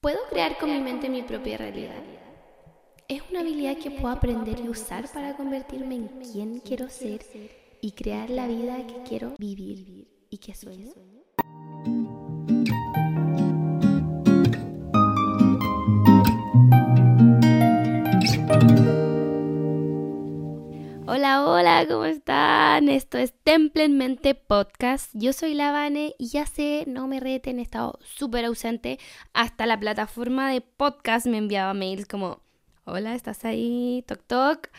¿Puedo crear con mi mente mi propia realidad? Es una habilidad que puedo aprender y usar para convertirme en quien quiero ser y crear la vida que quiero vivir y que sueño. Hola, ¿cómo están? Esto es Templenmente Podcast. Yo soy la Vane y ya sé, no me reten, he estado súper ausente. Hasta la plataforma de podcast me enviaba mails como, hola, ¿estás ahí? Toc, toc.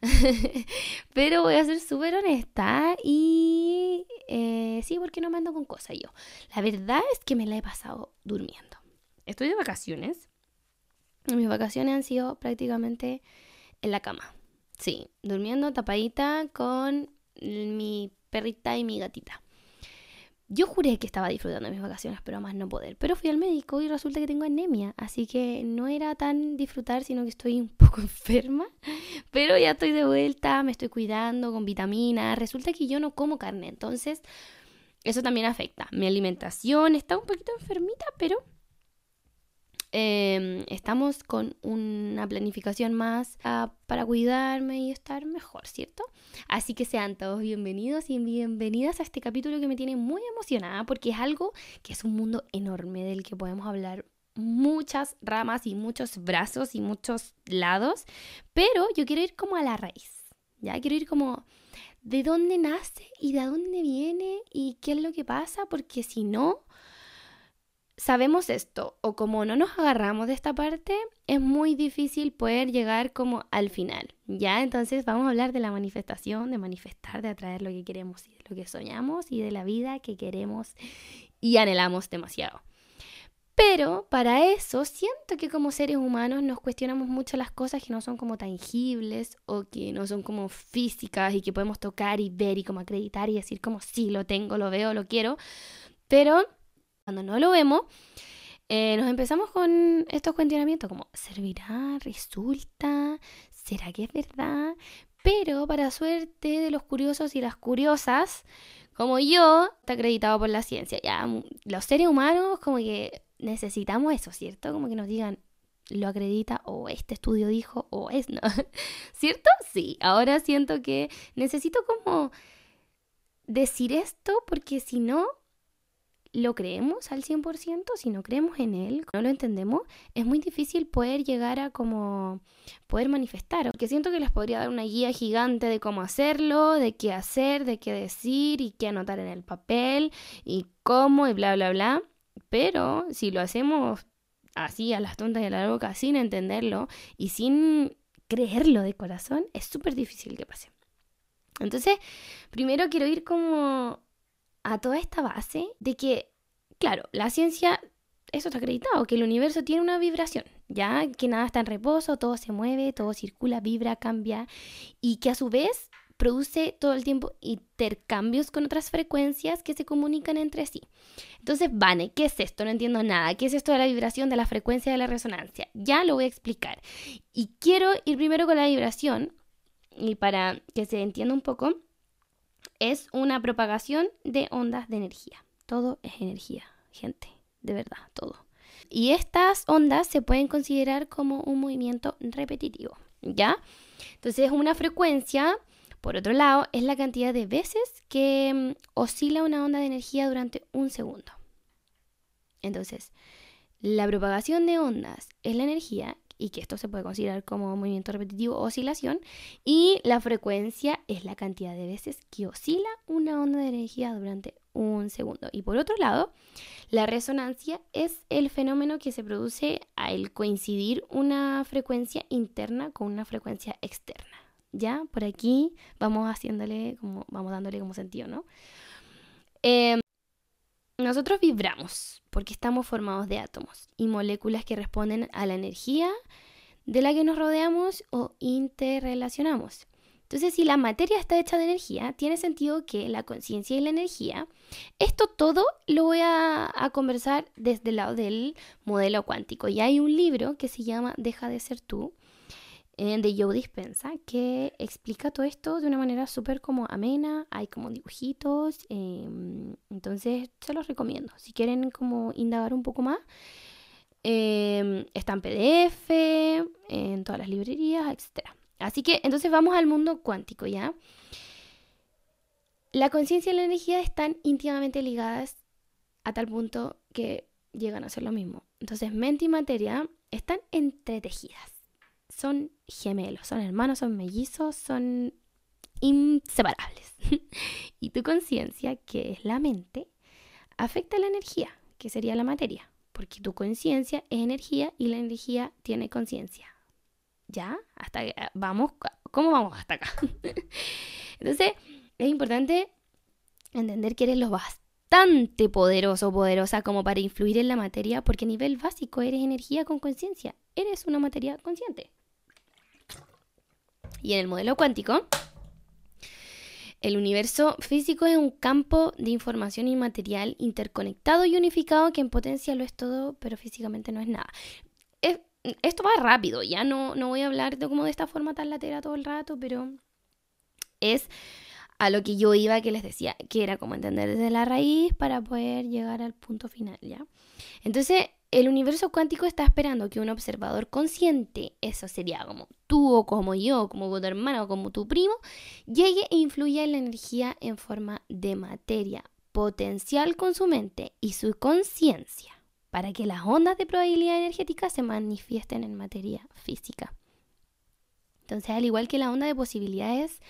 Pero voy a ser súper honesta y eh, sí, porque no me ando con cosas yo. La verdad es que me la he pasado durmiendo. Estoy de vacaciones. Mis vacaciones han sido prácticamente en la cama Sí, durmiendo tapadita con mi perrita y mi gatita. Yo juré que estaba disfrutando de mis vacaciones, pero más no poder. Pero fui al médico y resulta que tengo anemia, así que no era tan disfrutar, sino que estoy un poco enferma. Pero ya estoy de vuelta, me estoy cuidando con vitaminas. Resulta que yo no como carne, entonces eso también afecta. Mi alimentación está un poquito enfermita, pero Em, estamos con una planificación más ah, para cuidarme y estar mejor, ¿cierto? Así que sean todos bienvenidos y bienvenidas a este capítulo que me tiene muy emocionada porque es algo que es un mundo enorme del que podemos hablar muchas ramas y muchos brazos y muchos lados, pero yo quiero ir como a la raíz, ¿ya? Quiero ir como de dónde nace y de dónde viene y qué es lo que pasa, porque si no, sabemos esto o como no nos agarramos de esta parte, es muy difícil poder llegar como al final, ¿ya? Entonces vamos a hablar de la manifestación, de manifestar, de atraer lo que queremos y lo que soñamos y de la vida que queremos y anhelamos demasiado. Pero para eso siento que como seres humanos nos cuestionamos mucho las cosas que no son como tangibles o que no son como físicas y que podemos tocar y ver y como acreditar y decir como sí, lo tengo, lo veo, lo quiero. Pero cuando no lo vemos, eh, nos empezamos con estos cuestionamientos como, ¿servirá? ¿Resulta? ¿Será que es verdad? Pero para suerte de los curiosos y las curiosas, como yo, está acreditado por la ciencia. Ya, los seres humanos como que necesitamos eso, ¿cierto? Como que nos digan, lo acredita o este estudio dijo o es, ¿no? ¿Cierto? Sí, ahora siento que necesito como decir esto porque si no, lo creemos al 100%, si no creemos en él, no lo entendemos, es muy difícil poder llegar a como poder manifestar. Porque siento que les podría dar una guía gigante de cómo hacerlo, de qué hacer, de qué decir y qué anotar en el papel y cómo y bla, bla, bla. Pero si lo hacemos así a las tontas y a la boca, sin entenderlo y sin creerlo de corazón, es súper difícil que pase. Entonces, primero quiero ir como a toda esta base de que, claro, la ciencia, eso está acreditado, que el universo tiene una vibración, ya que nada está en reposo, todo se mueve, todo circula, vibra, cambia, y que a su vez produce todo el tiempo intercambios con otras frecuencias que se comunican entre sí. Entonces, Vane, ¿qué es esto? No entiendo nada. ¿Qué es esto de la vibración, de la frecuencia, de la resonancia? Ya lo voy a explicar. Y quiero ir primero con la vibración, y para que se entienda un poco, es una propagación de ondas de energía. Todo es energía, gente, de verdad, todo. Y estas ondas se pueden considerar como un movimiento repetitivo, ¿ya? Entonces, una frecuencia, por otro lado, es la cantidad de veces que mm, oscila una onda de energía durante un segundo. Entonces, la propagación de ondas es la energía y que esto se puede considerar como movimiento repetitivo o oscilación. Y la frecuencia es la cantidad de veces que oscila una onda de energía durante un segundo. Y por otro lado, la resonancia es el fenómeno que se produce al coincidir una frecuencia interna con una frecuencia externa. Ya, por aquí vamos haciéndole como, vamos dándole como sentido, ¿no? Em, nosotros vibramos porque estamos formados de átomos y moléculas que responden a la energía de la que nos rodeamos o interrelacionamos. Entonces, si la materia está hecha de energía, tiene sentido que la conciencia y la energía, esto todo lo voy a, conversar desde el lado del modelo cuántico. Y hay un libro que se llama Deja de ser tú, de Joe Dispensa que explica todo esto de una manera súper como amena, hay como dibujitos, em, entonces se los recomiendo. Si quieren como indagar un poco más, Em, está en PDF, en todas las librerías, etc. Así que entonces vamos al mundo cuántico, ¿ya? La conciencia y la energía están íntimamente ligadas a tal punto que llegan a ser lo mismo. Entonces, mente y materia están entretejidas. Son gemelos, son hermanos, son mellizos, son inseparables. y tu conciencia, que es la mente, afecta la energía, que sería la materia, porque tu conciencia es energía y la energía tiene conciencia. ¿Ya? Hasta vamos, ¿cómo vamos hasta acá? Entonces, es importante entender que eres lo bastante poderoso o poderosa como para influir en la materia, porque a nivel básico eres energía con conciencia, eres una materia consciente. Y en el modelo cuántico, el universo físico es un campo de información inmaterial interconectado y unificado que en potencia lo es todo, pero físicamente no es nada. esto va rápido, ya no, no voy a hablar de como de esta forma tan lateral todo el rato, pero es a lo que yo iba que les decía, que era como entender desde la raíz para poder llegar al punto final, ¿ya? Entonces, el universo cuántico está esperando que un observador consciente, eso sería como tú o como yo, como tu hermano o como tu primo, llegue e influya en la energía en forma de materia potencial con su mente y su conciencia para que las ondas de probabilidad energética se manifiesten en materia física. Entonces, al igual que la onda de posibilidades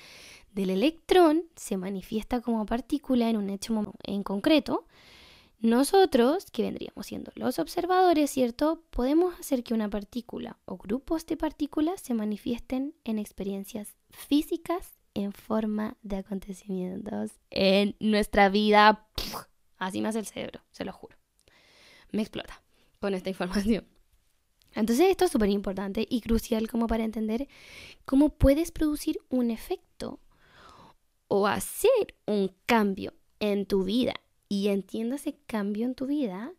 del electrón se manifiesta como partícula en un hecho en concreto, nosotros, que vendríamos siendo los observadores, ¿cierto? Podemos hacer que una partícula o grupos de partículas se manifiesten en experiencias físicas en forma de acontecimientos en nuestra vida. Así me hace el cerebro, se lo juro. Me explota con esta información. Entonces esto es súper importante y crucial como para entender cómo puedes producir un efecto o hacer un cambio en tu vida y entiendo ese cambio en tu vida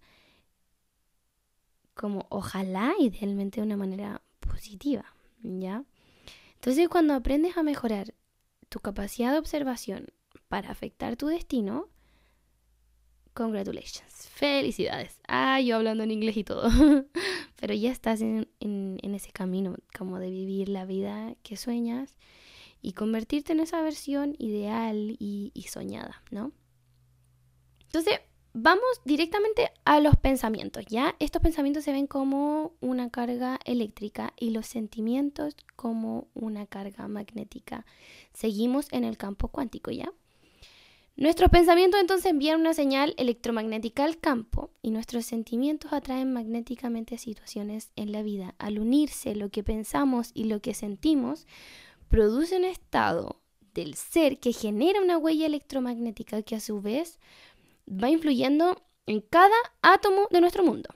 como ojalá idealmente de una manera positiva, ¿ya? Entonces cuando aprendes a mejorar tu capacidad de observación para afectar tu destino, congratulations, felicidades. Ah, yo hablando en inglés y todo, pero ya estás en, ese camino como de vivir la vida que sueñas y convertirte en esa versión ideal y soñada, ¿no? Entonces, vamos directamente a los pensamientos, ¿ya? Estos pensamientos se ven como una carga eléctrica y los sentimientos como una carga magnética. Seguimos en el campo cuántico, ¿ya? Nuestros pensamientos entonces envían una señal electromagnética al campo y nuestros sentimientos atraen magnéticamente situaciones en la vida. Al unirse lo que pensamos y lo que sentimos, produce un estado del ser que genera una huella electromagnética que a su vez va influyendo en cada átomo de nuestro mundo.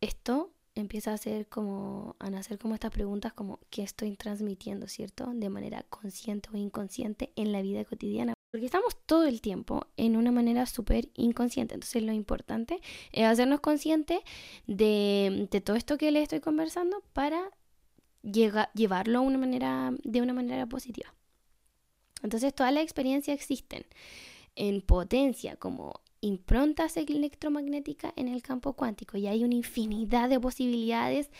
Esto empieza a ser como a nacer como estas preguntas como qué estoy transmitiendo, ¿cierto? De manera consciente o inconsciente en la vida cotidiana. Porque estamos todo el tiempo en una manera súper inconsciente. Entonces lo importante es hacernos conscientes de, de, todo esto que le estoy conversando para llevarlo a una manera, de una manera positiva. Entonces todas las experiencias existen en potencia como improntas electromagnéticas en el campo cuántico y hay una infinidad de posibilidades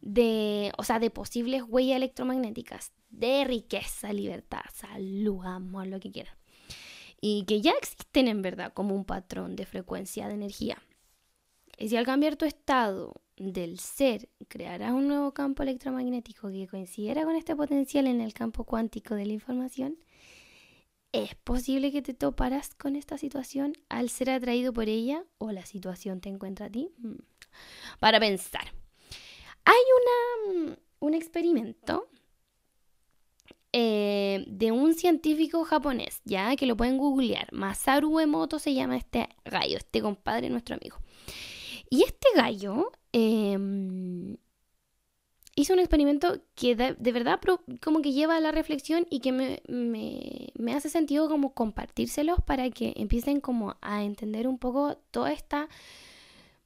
de, o sea, de posibles huellas electromagnéticas de riqueza, libertad, salud, amor, lo que quieran. Y que ya existen en verdad como un patrón de frecuencia de energía. Y si al cambiar tu estado del ser crearás un nuevo campo electromagnético que coincidiera con este potencial en el campo cuántico de la información, ¿Es posible que te toparas con esta situación al ser atraído por ella o la situación te encuentra a ti? Mm. Para pensar. Hay una, mm, un experimento eh, de un científico japonés, ya que lo pueden googlear. Masaru Emoto se llama este gallo, este compadre, nuestro amigo. Y este gallo em, hizo un experimento que de, verdad como que lleva a la reflexión y que me, me, hace sentido como compartírselos para que empiecen como a entender un poco toda esta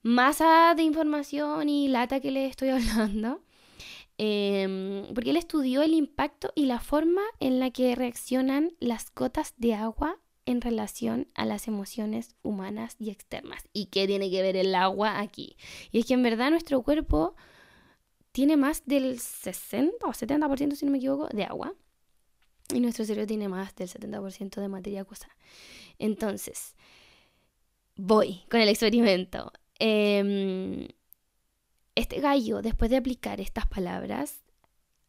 masa de información y lata que les estoy hablando. Em, porque él estudió el impacto y la forma en la que reaccionan las gotas de agua en relación a las emociones humanas y externas. ¿Y qué tiene que ver el agua aquí? Y es que en verdad nuestro cuerpo tiene más del 60 o 70%, si no me equivoco, de agua. Y nuestro cerebro tiene más del 70% de materia acuosa. Entonces, voy con el experimento. Em, este gallo, después de aplicar estas palabras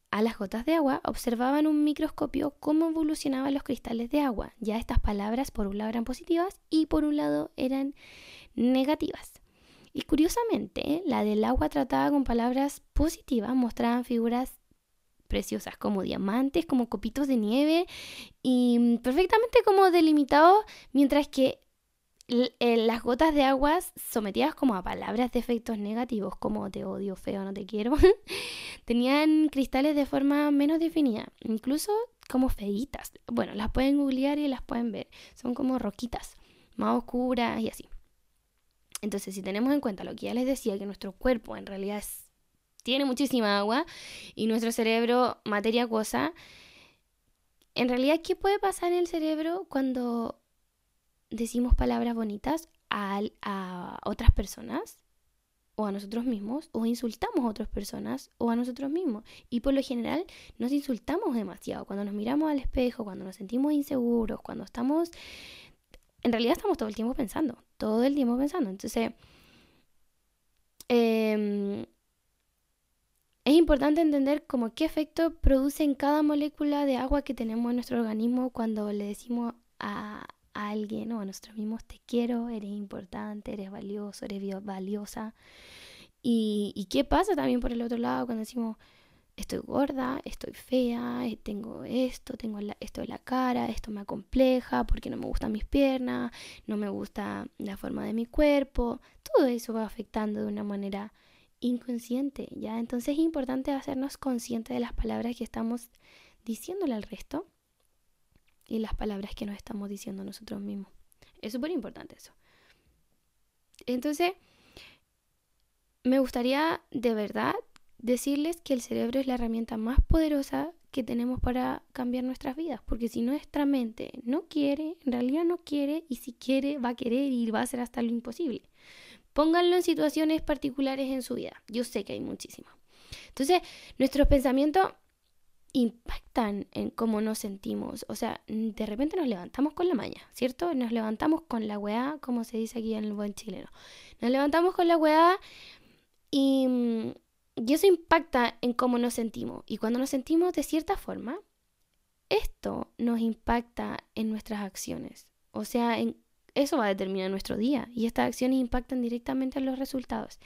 a las gotas de agua, observaba en un microscopio cómo evolucionaban los cristales de agua. Ya estas palabras por un lado eran positivas y por un lado eran negativas. Y curiosamente, la del agua tratada con palabras positivas mostraban figuras preciosas como diamantes, como copitos de nieve y perfectamente como delimitados, mientras que eh, las gotas de agua sometidas como a palabras de efectos negativos, como te odio, feo, no te quiero, tenían cristales de forma menos definida, incluso como feitas. Bueno, las pueden googlear y las pueden ver. Son como roquitas, más oscuras y así. Entonces, si tenemos en cuenta lo que ya les decía, que nuestro cuerpo en realidad tiene muchísima agua y nuestro cerebro materia acuosa, en realidad, ¿qué puede pasar en el cerebro cuando decimos palabras bonitas a, a otras personas o a nosotros mismos o insultamos a otras personas o a nosotros mismos. Y por lo general nos insultamos demasiado. Cuando nos miramos al espejo, cuando nos sentimos inseguros, cuando estamos... En realidad estamos todo el tiempo pensando, todo el tiempo pensando. Entonces, em, es importante entender como qué efecto produce en cada molécula de agua que tenemos en nuestro organismo cuando le decimos a, alguien o a nosotros mismos, te quiero, eres importante, eres valioso, eres valiosa. Y, y qué pasa también por el otro lado cuando decimos, estoy gorda, estoy fea, eh, tengo esto, tengo esto en la cara, esto me acompleja porque no me gustan mis piernas, no me gusta la forma de mi cuerpo. Todo eso va afectando de una manera inconsciente, ¿ya? Entonces es importante hacernos conscientes de las palabras que estamos diciéndole al resto y las palabras que nos estamos diciendo nosotros mismos. Es súper importante eso. Entonces, me gustaría de verdad decirles que el cerebro es la herramienta más poderosa que tenemos para cambiar nuestras vidas, porque si nuestra mente no quiere, en realidad no quiere, y si quiere, va a querer y va a hacer hasta lo imposible. Pónganlo en situaciones particulares en su vida. Yo sé que hay muchísimas. Entonces, nuestros pensamientos impactan en cómo nos sentimos. O sea, de repente nos levantamos con la maña, ¿cierto? Nos levantamos con la weá, como se dice aquí en el buen chileno. Nos levantamos con la weá y, y eso impacta en cómo nos sentimos. Y cuando nos sentimos de cierta forma, esto nos impacta en nuestras acciones. O sea, en, eso va a determinar nuestro día y estas acciones impactan directamente en los resultados.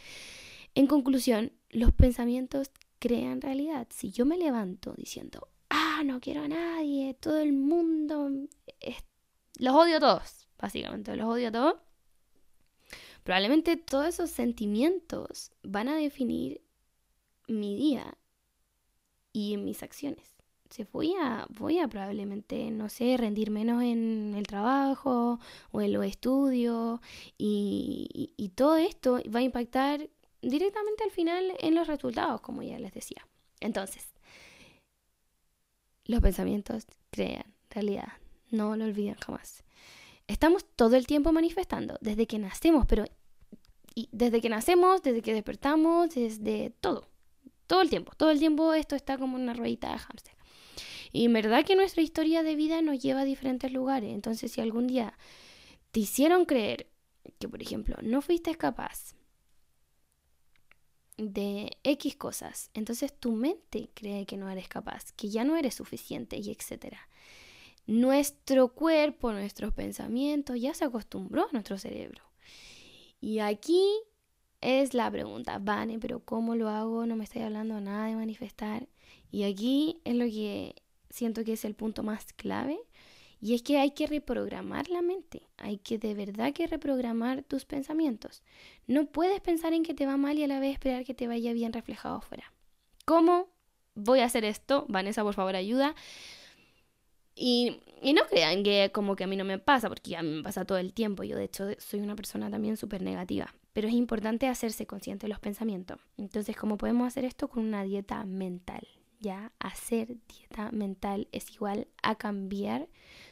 En conclusión, los pensamientos crean realidad. Si yo me levanto diciendo, ah, no quiero a nadie, todo el mundo, los odio a todos, básicamente, los odio a todos, probablemente todos esos sentimientos van a definir mi día y mis acciones. Se voy a, voy a probablemente, no sé, rendir menos en el trabajo o en los estudios y, y todo esto va a impactar directamente al final en los resultados, como ya les decía. Entonces, los pensamientos crean realidad, no lo olviden jamás. Estamos todo el tiempo manifestando, desde que nacemos, pero y desde que nacemos, desde que despertamos, desde todo, todo el tiempo, todo el tiempo esto está como una ruedita de hámster. Y en verdad que nuestra historia de vida nos lleva a diferentes lugares, entonces si algún día te hicieron creer que, por ejemplo, no fuiste capaz de X cosas. Entonces tu mente cree que no eres capaz, que ya no eres suficiente y etcétera. Nuestro cuerpo, nuestros pensamientos ya se acostumbró a nuestro cerebro. Y aquí es la pregunta, Vane, pero ¿cómo lo hago? No me estoy hablando nada de manifestar. Y aquí es lo que siento que es el punto más clave y es que hay que reprogramar la mente, hay que de verdad que reprogramar tus pensamientos. No puedes pensar en que te va mal y a la vez esperar que te vaya bien reflejado afuera. ¿Cómo voy a hacer esto? Vanessa, por favor, ayuda. Y, no crean que como que a mí no me pasa, porque ya me pasa todo el tiempo. Yo de hecho soy una persona también súper negativa. Pero es importante hacerse consciente de los pensamientos. Entonces, ¿cómo podemos hacer esto? Con una dieta mental. ya hacer dieta mental es igual a cambiar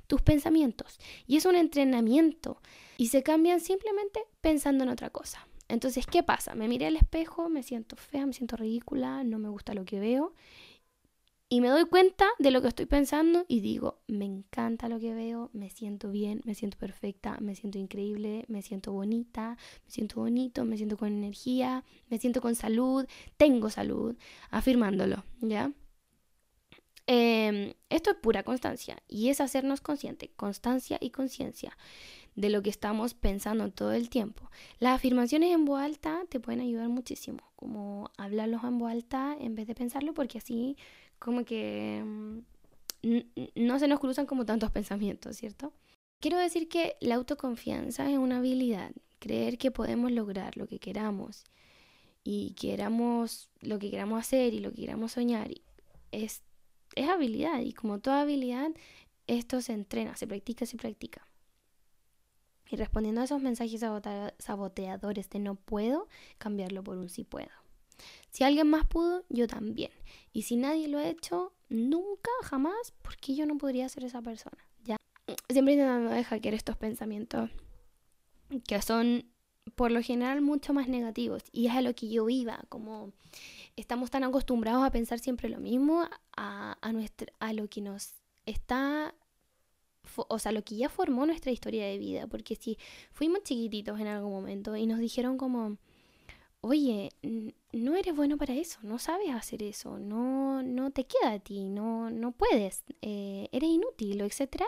tus pensamientos. Y es un entrenamiento. Y se cambian simplemente pensando en otra cosa. Entonces, ¿qué pasa? Me miré al espejo, me siento fea, me siento ridícula, no me gusta lo que veo. Y me doy cuenta de lo que estoy pensando y digo, me encanta lo que veo, me siento bien, me siento perfecta, me siento increíble, me siento bonita, me siento bonito, me siento con energía, me siento con salud, tengo salud, afirmándolo, ¿ya? Em, esto es pura constancia y es hacernos consciente, constancia y conciencia de lo que estamos pensando todo el tiempo. Las afirmaciones en voz alta te pueden ayudar muchísimo, como hablarlos en voz alta en vez de pensarlo, porque así como que mm, no se nos cruzan como tantos pensamientos, ¿cierto? Quiero decir que la autoconfianza es una habilidad, creer que podemos lograr lo que queramos y queramos lo que queramos hacer y lo que queramos soñar es, es habilidad y como toda habilidad esto se entrena, se practica, se practica. Y respondiendo a esos mensajes saboteadores de no puedo, cambiarlo por un sí puedo. Si alguien más pudo, yo también. Y si nadie lo ha hecho, nunca, jamás, ¿por qué yo no podría ser esa persona? ¿Ya? Siempre intentando de hackear estos pensamientos que son por lo general mucho más negativos. Y es a lo que yo iba, como estamos tan acostumbrados a pensar siempre lo mismo, a, a, a lo que nos está o sea, lo que ya formó nuestra historia de vida, porque si fuimos chiquititos en algún momento y nos dijeron como, oye, no eres bueno para eso, no sabes hacer eso, no, no te queda a ti, no, no puedes, eh, eres inútil, etc.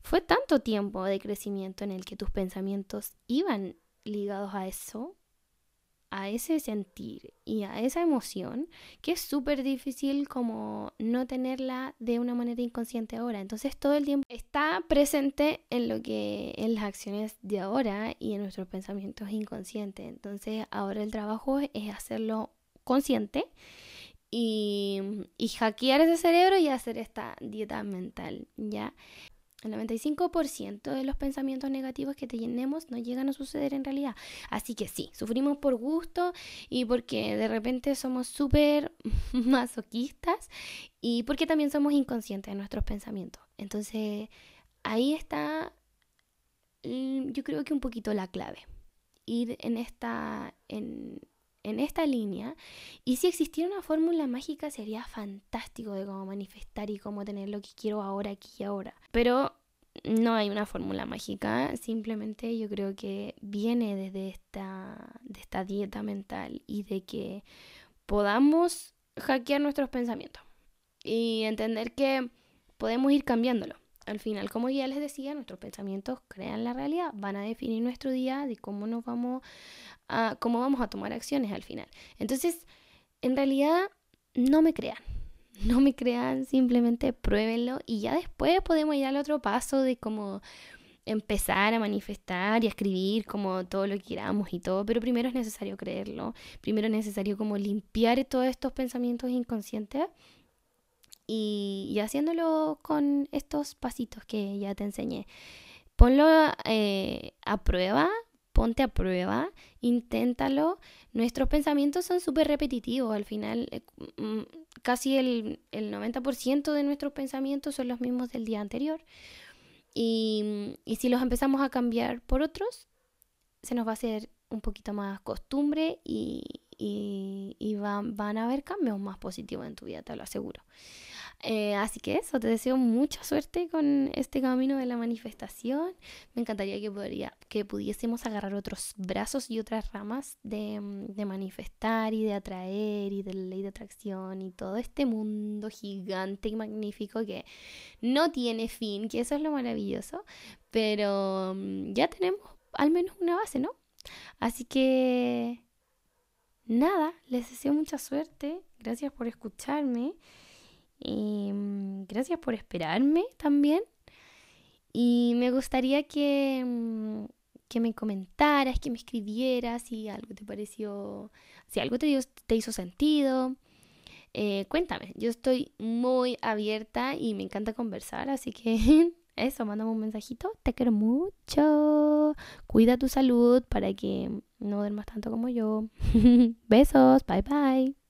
Fue tanto tiempo de crecimiento en el que tus pensamientos iban ligados a eso, a ese sentir y a esa emoción que es súper difícil como no tenerla de una manera inconsciente ahora. Entonces todo el tiempo está presente en lo que en las acciones de ahora y en nuestros pensamientos inconscientes. Entonces ahora el trabajo es hacerlo consciente y, y hackear ese cerebro y hacer esta dieta mental, ¿ya? El 95% de los pensamientos negativos que tenemos no llegan a suceder en realidad. Así que sí, sufrimos por gusto y porque de repente somos súper masoquistas y porque también somos inconscientes de nuestros pensamientos. Entonces, ahí está, mm, yo creo que un poquito la clave. Ir en esta, en esta línea. Y si existiera una fórmula mágica sería fantástico de cómo manifestar y cómo tener lo que quiero ahora, aquí y ahora. Pero no hay una fórmula mágica, simplemente yo creo que viene desde esta, de esta dieta mental y de que podamos hackear nuestros pensamientos y entender que podemos ir cambiándolo. Al final, como ya les decía, nuestros pensamientos crean la realidad, van a definir nuestro día, de cómo nos vamos a, cómo vamos a tomar acciones al final. Entonces, en realidad, no me crean. No me crean, simplemente pruébenlo y ya después podemos ir al otro paso de cómo empezar a manifestar y a escribir como todo lo que queramos y todo, pero primero es necesario creerlo, primero es necesario como limpiar todos estos pensamientos inconscientes y, haciéndolo con estos pasitos que ya te enseñé. Ponlo eh, a prueba ponte a prueba, inténtalo. Nuestros pensamientos son súper repetitivos, al final eh, mm, casi el, el 90% de nuestros pensamientos son los mismos del día anterior. Y, y si los empezamos a cambiar por otros, se nos va a hacer un poquito más costumbre y, y, y van, van a haber cambios más positivos en tu vida, te lo aseguro. Eh, así que eso, te deseo mucha suerte con este camino de la manifestación. Me encantaría que, pudiésemos agarrar otros brazos y otras ramas de, de manifestar y de atraer y de la ley de atracción y todo este mundo gigante y magnífico que no tiene fin, que eso es lo maravilloso, pero mm, ya tenemos al menos una base, ¿no? Así que nada, les deseo mucha suerte. Gracias por escucharme. Mm, gracias por esperarme también. Y me gustaría que, mm, que me comentaras, que me escribieras si algo te pareció, si algo te, te hizo sentido. Eh, cuéntame, yo estoy muy abierta y me encanta conversar, así que eso, mándame un mensajito. Te quiero mucho. Cuida tu salud para que no duermas tanto como yo. Besos, bye bye.